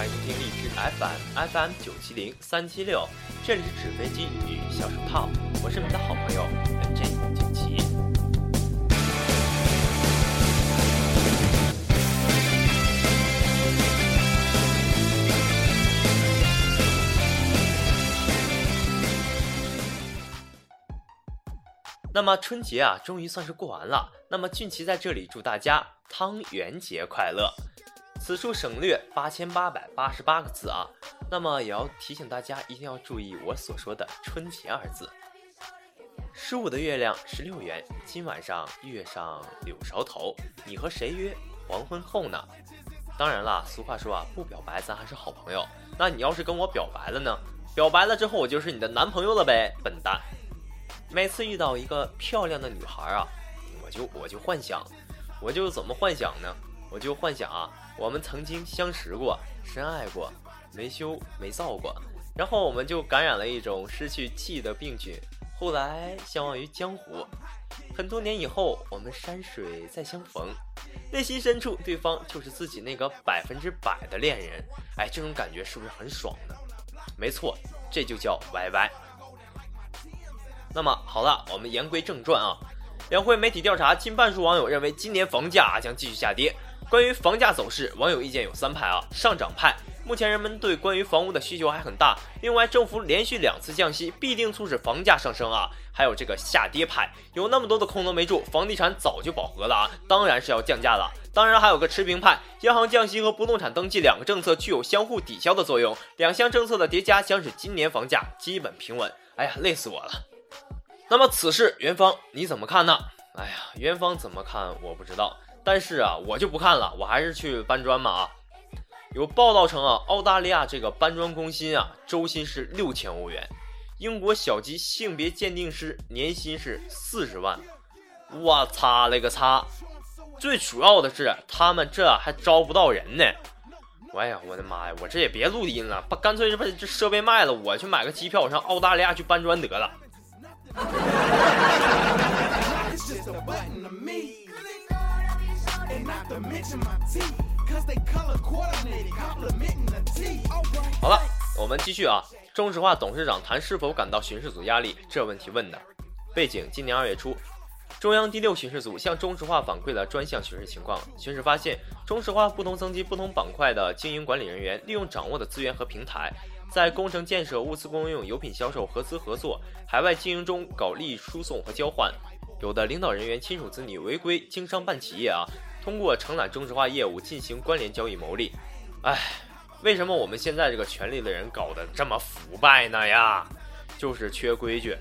欢迎收听荔枝 FM FM 九七零三七六，这里是纸飞机与小手套，我是你们的好朋友 NJ 九七。那么春节啊，终于算是过完了。那么俊奇在这里祝大家汤圆节快乐。此处省略八千八百八十八个字啊。那么也要提醒大家，一定要注意我所说的“春节”二字。十五的月亮十六圆，今晚上月上柳梢头，你和谁约黄昏后呢？当然啦，俗话说啊，不表白咱还是好朋友。那你要是跟我表白了呢？表白了之后，我就是你的男朋友了呗，笨蛋。每次遇到一个漂亮的女孩啊，我就我就幻想，我就怎么幻想呢？我就幻想啊，我们曾经相识过，深爱过，没羞没臊过，然后我们就感染了一种失去记忆的病菌，后来相忘于江湖。很多年以后，我们山水再相逢，内心深处对方就是自己那个百分之百的恋人。哎，这种感觉是不是很爽呢？没错，这就叫 YY。那么好了，我们言归正传啊。两会媒体调查，近半数网友认为今年房价将继续下跌。关于房价走势，网友意见有三派啊。上涨派，目前人们对关于房屋的需求还很大。另外，政府连续两次降息，必定促使房价上升啊。还有这个下跌派，有那么多的空头没住，房地产早就饱和了啊，当然是要降价了。当然还有个持平派，央行降息和不动产登记两个政策具有相互抵消的作用，两项政策的叠加将使今年房价基本平稳。哎呀，累死我了。那么此事，元芳你怎么看呢？哎呀，元芳怎么看我不知道，但是啊，我就不看了，我还是去搬砖吧啊。有报道称啊，澳大利亚这个搬砖工薪啊，周薪是六千欧元；英国小级性别鉴定师年薪是四十万。我擦了个擦！最主要的是，他们这还招不到人呢。哎呀，我的妈呀！我这也别录音了，把干脆把这设备卖了，我去买个机票上澳大利亚去搬砖得了。好了，我们继续啊。中石化董事长谈是否感到巡视组压力，这问题问的。背景：今年二月初，中央第六巡视组向中石化反馈了专项巡视情况。巡视发现，中石化不同层级、不同板块的经营管理人员利用掌握的资源和平台。在工程建设、物资供应、油品销售、合资合作、海外经营中搞利益输送和交换，有的领导人员亲属子女违规经商办企业啊，通过承揽中石化业务进行关联交易牟利。哎，为什么我们现在这个权力的人搞得这么腐败呢呀？就是缺规矩。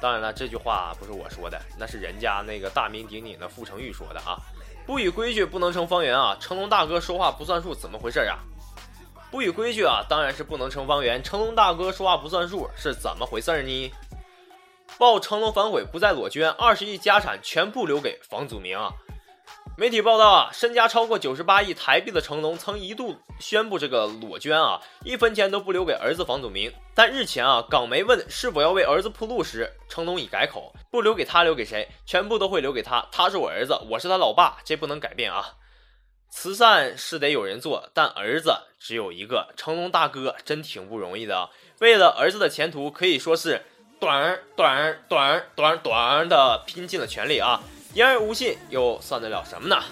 当然了，这句话不是我说的，那是人家那个大名鼎鼎的傅成玉说的啊。不以规矩不能成方圆啊，成龙大哥说话不算数，怎么回事啊？不以规矩啊，当然是不能成方圆。成龙大哥说话不算数，是怎么回事呢？报成龙反悔，不再裸捐，二十亿家产全部留给房祖名！媒体报道啊，身家超过九十八亿台币的成龙曾一度宣布这个裸捐啊，一分钱都不留给儿子房祖名。但日前啊，港媒问是否要为儿子铺路时，成龙已改口，不留给他，留给谁？全部都会留给他。他是我儿子，我是他老爸，这不能改变啊！慈善是得有人做，但儿子只有一个。成龙大哥真挺不容易的，为了儿子的前途，可以说是短短短短短的拼尽了全力啊！言而无信，又算得了什么呢？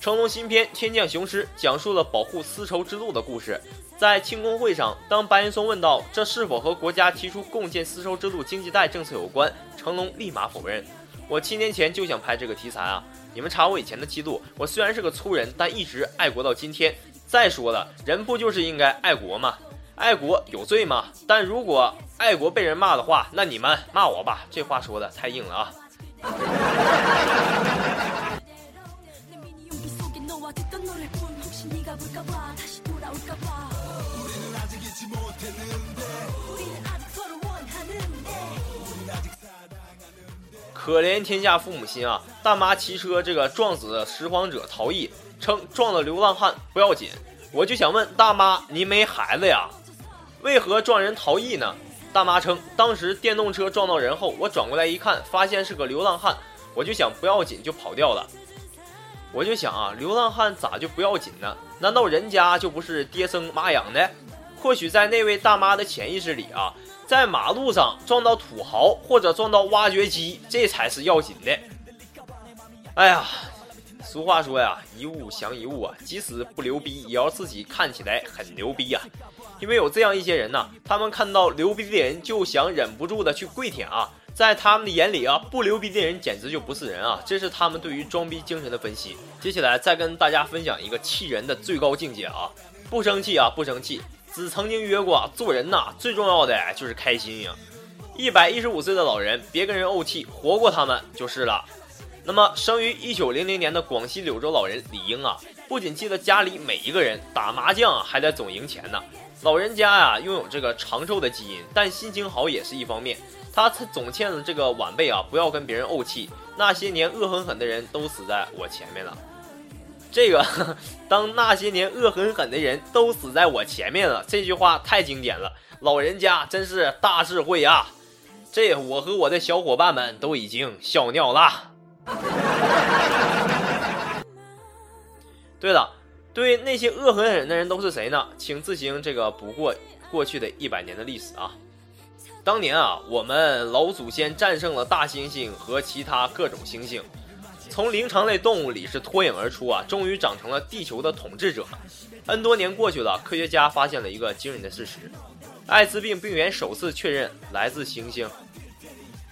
成龙新片《天降雄狮》讲述了保护丝绸之路的故事。在庆功会上，当白岩松问到这是否和国家提出共建丝绸之路经济带政策有关，成龙立马否认：“我七年前就想拍这个题材啊。”你们查我以前的记录，我虽然是个粗人，但一直爱国到今天。再说了，人不就是应该爱国吗？爱国有罪吗？但如果爱国被人骂的话，那你们骂我吧。这话说的太硬了啊！可怜天下父母心啊！大妈骑车这个撞死拾荒者逃逸，称撞了流浪汉不要紧。我就想问大妈，你没孩子呀？为何撞人逃逸呢？大妈称，当时电动车撞到人后，我转过来一看，发现是个流浪汉，我就想不要紧就跑掉了。我就想啊，流浪汉咋就不要紧呢？难道人家就不是爹生妈养的？或许在那位大妈的潜意识里啊，在马路上撞到土豪或者撞到挖掘机，这才是要紧的。哎呀，俗话说呀，一物降一物啊，即使不牛逼，也要自己看起来很牛逼呀。因为有这样一些人呢，他们看到牛逼的人就想忍不住的去跪舔啊。在他们的眼里啊，不牛逼的人简直就不是人啊！这是他们对于装逼精神的分析。接下来再跟大家分享一个气人的最高境界啊！不生气啊，不生气。子曾经约过，做人呐，最重要的就是开心呀。一百一十五岁的老人，别跟人怄气，活过他们就是了。那么，生于一九零零年的广西柳州老人李英啊，不仅记得家里每一个人打麻将还得总赢钱呢。老人家呀，拥有这个长寿的基因，但心情好也是一方面。他总欠了这个晚辈啊，不要跟别人怄气。那些年恶狠狠的人都死在我前面了。这个，当那些年恶狠狠的人都死在我前面了，这句话太经典了。老人家真是大智慧啊！这我和我的小伙伴们都已经笑尿了。对了，对那些恶狠狠的人都是谁呢？请自行这个补过过去的一百年的历史啊。当年啊，我们老祖先战胜了大猩猩和其他各种猩猩，从灵长类动物里是脱颖而出啊，终于长成了地球的统治者。N 多年过去了，科学家发现了一个惊人的事实：艾滋病病原首次确认来自猩猩。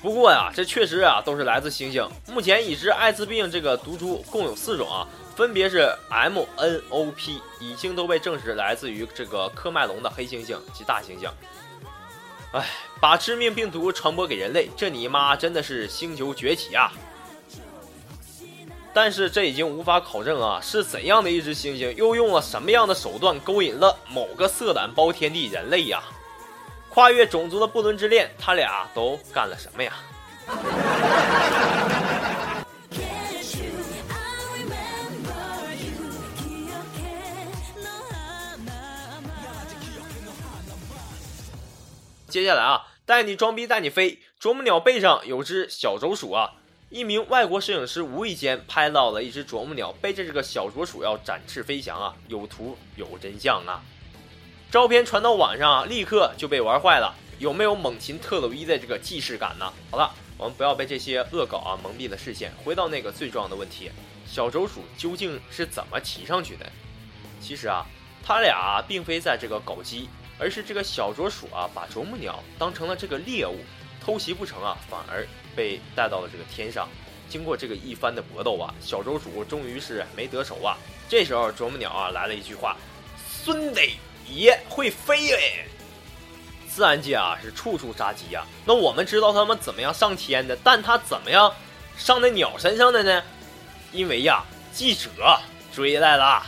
不过呀，这确实啊都是来自猩猩。目前已知艾滋病这个毒株共有四种啊，分别是 MNOP，已经都被证实来自于这个科麦隆的黑猩猩及大猩猩。哎，把致命病毒传播给人类，这你妈真的是星球崛起啊！但是这已经无法考证啊，是怎样的一只猩猩，又用了什么样的手段勾引了某个色胆包天地人类呀？跨越种族的不伦之恋，他俩都干了什么呀？接下来啊，带你装逼带你飞。啄木鸟背上有只小啄鼠啊，一名外国摄影师无意间拍到了一只啄木鸟背着这个小啄鼠要展翅飞翔啊，有图有真相啊。照片传到网上啊，立刻就被玩坏了。有没有猛禽特鲁伊的这个既视感呢？好了，我们不要被这些恶搞啊蒙蔽了视线，回到那个最重要的问题：小啄鼠究竟是怎么骑上去的？其实啊，他俩并非在这个搞基。而是这个小啄鼠啊，把啄木鸟当成了这个猎物，偷袭不成啊，反而被带到了这个天上。经过这个一番的搏斗啊，小啄鼠终于是没得手啊。这时候啄木鸟啊来了一句话：“孙子爷会飞嘞！”自然界啊是处处杀机呀。那我们知道他们怎么样上天的，但他怎么样上那鸟身上的呢？因为呀，记者追来了。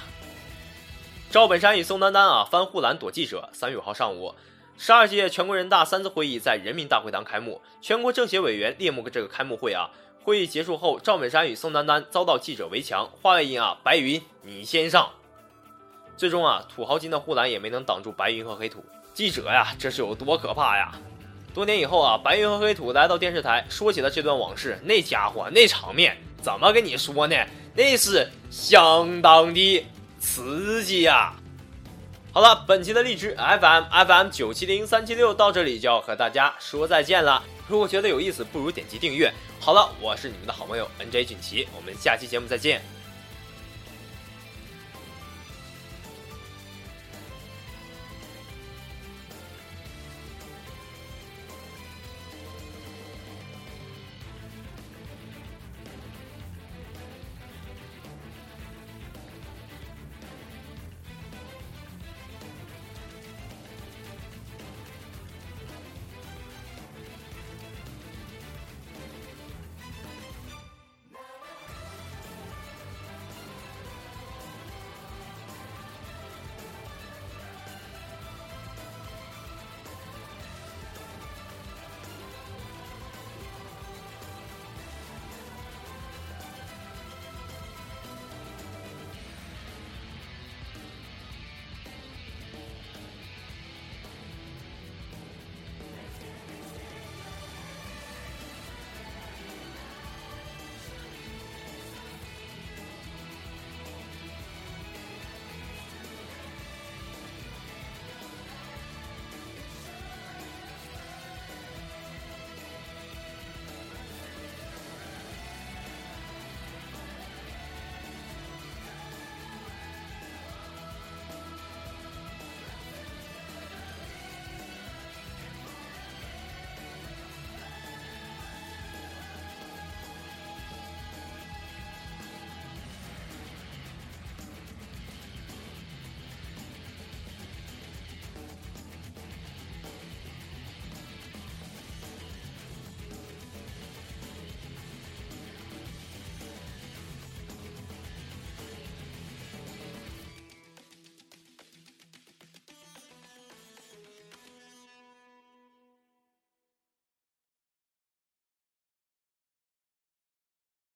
赵本山与宋丹丹啊翻护栏躲记者。三月五号上午，十二届全国人大三次会议在人民大会堂开幕，全国政协委员列幕这个开幕会啊。会议结束后，赵本山与宋丹丹遭到记者围墙，话外音啊，白云你先上。最终啊，土豪金的护栏也没能挡住白云和黑土。记者呀，这是有多可怕呀？多年以后啊，白云和黑土来到电视台，说起了这段往事。那家伙那场面，怎么跟你说呢？那是相当的。刺激呀！好了，本期的荔枝 FM FM 九七零三七六到这里就要和大家说再见了。如果觉得有意思，不如点击订阅。好了，我是你们的好朋友 NJ 俊奇，我们下期节目再见。